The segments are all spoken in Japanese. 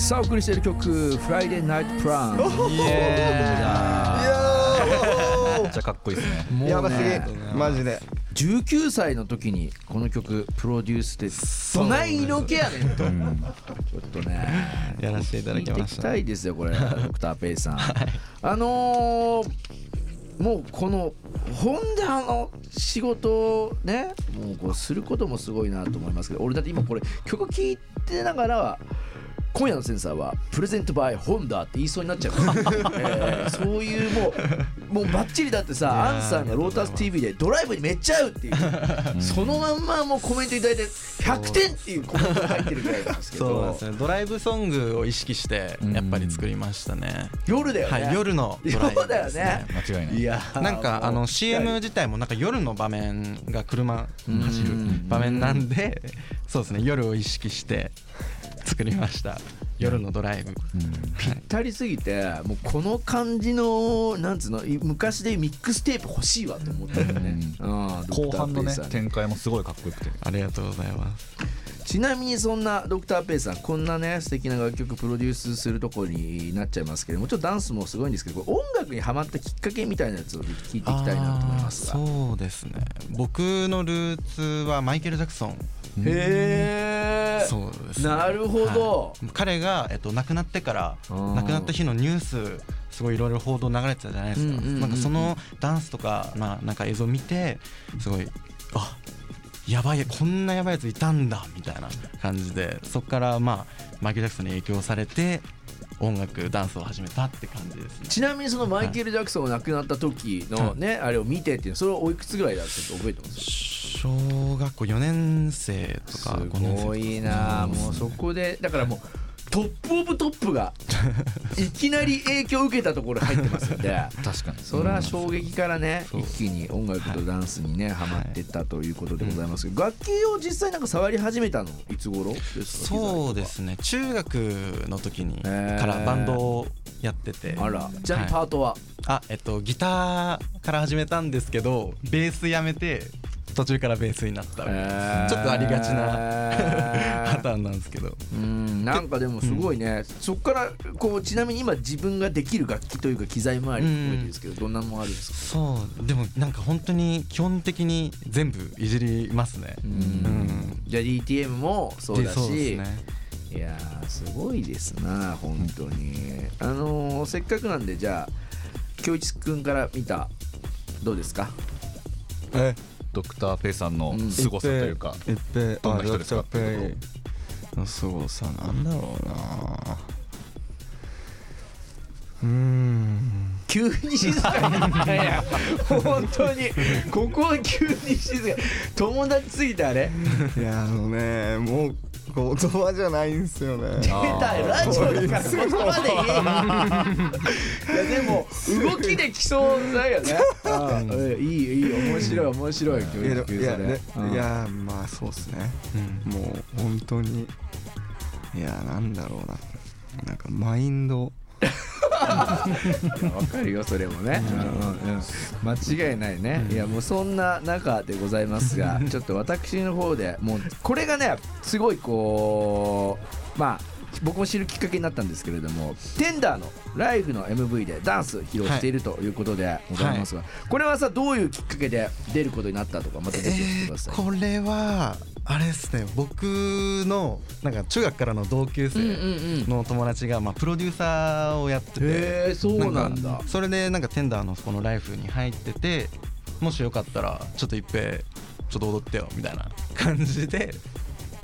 さあお送りしている曲「フライデーナイトプラン」イエー。イめっちゃかっこいいですね。もうやばすねぎマジで。19歳の時にこの曲プロデュースでどない色気やねんと。ちょっとね。やらせていただきました。聞いきたいですよこれ ドクターペイさん、あのーもうこのホンダの仕事をねもうこうすることもすごいなと思いますけど俺だって今これ曲聴いてながら今夜のセンサーはプレゼントバイホンダって言いそうになっちゃう、えーそういうもうもうバッチリだってさアンさんがロータス TV でドライブにめっちゃ合うっていう。そのまんまもうコメントいただいて100点っていうコメントが入ってるぐらいなんですけど。そうですねドライブソングを意識してやっぱり作りましたね、夜だよね、はい夜のドライブですね。間違いない。いやーなんかあの CM 自体もなんか夜の場面が車走る場面なんでそうですね。夜を意識して作りました。夜のドライブ。ぴったりすぎてもうこの感じのなんつうのい昔でミックステープ欲しいわと思ったよね、うん。後半のね展開もすごいかっこよくて。ありがとうございます。ちなみにそんなドクターペイさんこんなね素敵な楽曲プロデュースするところになっちゃいますけどもちろんダンスもすごいんですけど音楽にハマったきっかけみたいなやつを聞いていきたいなと思いますそうですね。僕のルーツはマイケル・ジャクソン。へえそうですね。なるほど、はい。彼が、えっと、亡くなってからー亡くなった日のニュースすごいいろいろ報道流れてたじゃないですか、なんかそのダンスとか、まあ、なんか映像を見てすごいあやばいこんなやばいやついたんだみたいな感じでそこからまあマイケル・ジャクソンに影響されて音楽ダンスを始めたって感じですね。ちなみにそのマイケル・ジャクソンが亡くなった時のね、あれを見てっていうのそれはおいくつぐらいだったって覚えてます？小学校4年生とか5年生とか。すごいなもうそこでだからもうトップオブトップが いきなり影響を受けたところ入ってますんで確かに。それは衝撃からね一気に音楽とダンスにねハマっていったということでございますけど楽器を実際なんか触り始めたのいつ頃ですか？そうですね。中学の時にからバンドをやってて。あらじゃあはいパートは、あえっとギターから始めたんですけどベースやめて途中からベースになったみたいな。ちょっとありがちな。パターンなんですけど。うんなんかでもすごいね、そこからこうちなみに今自分ができる楽器というか機材周りも含めてですけど、どんなもんあるんですか？そう。でもなんか本当に基本的に全部いじりますね。うん。じゃあ DTM もそうだしいやーすごいですな本当に、あのーせっかくなんでじゃあ京一くんから見たどうですか？えドクターペイさんの凄さというかいっぺいどんな人ですか？あドクターペイの凄さなんだろうな。うーん。急に静かになった。いや本当に。ここは急に静か友達すぎてあれ。いやあのねもう言葉じゃないんですよね。出たよラジオ。だから言葉で言えいやでも動きできそうだよねいいいい面白い面白い教いや育いやいやまあそうっすねもう本当にいやなんだろうななんかマインド わかるよそれもね、うんうん間違いないね、いやもうそんな中でございますがちょっと私の方でもうこれがねすごいこうまあ僕も知るきっかけになったんですけれどもテンダーのライフの MV でダンス披露しているということでございますが、これはさどういうきっかけで出ることになったとかまたぜひ教えてください、これはあれですね。僕のなんか中学からの同級生の友達がまあプロデューサーをやってて。そうなんだ。かそれでなんかテンダーのこのライフに入っててもしよかったらちょっと一平ちょっと踊ってよみたいな感じで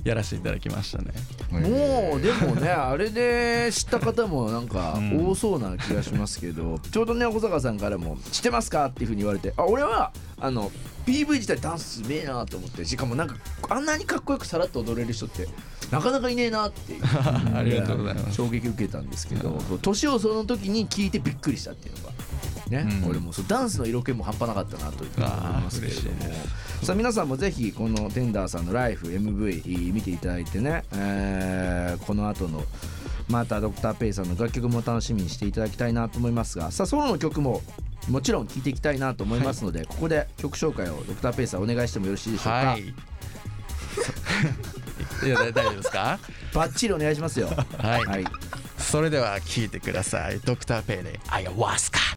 やらせていただきましたねもうでもね あれで知った方もなんか多そうな気がしますけど、ちょうどね小坂さんからも「知ってますか?」っていうふうに言われてあ俺はあの PV 自体ダンスすめえなと思ってしかもなんかあんなにかっこよくさらっと踊れる人ってなかなかいねえなっていう ありがとうございます衝撃受けたんですけど年をその時に聞いてびっくりしたっていうのが。ね。うん。俺もそうダンスの色気も半端なかったなというふうに思いますけれども。さあ皆さんもぜひこのテンダーさんのライフ MV 見ていただいてね、えーこの後のまたドクターペイさんの楽曲も楽しみにしていただきたいなと思いますが。さあソロの曲ももちろん聴いていきたいなと思いますので、ここで曲紹介をドクターペイさんお願いしてもよろしいでしょうか、はい。いや大丈夫ですか？バッチリお願いしますよ。はい、はい。それでは聞いてください。ドクターペイでアヤワスカ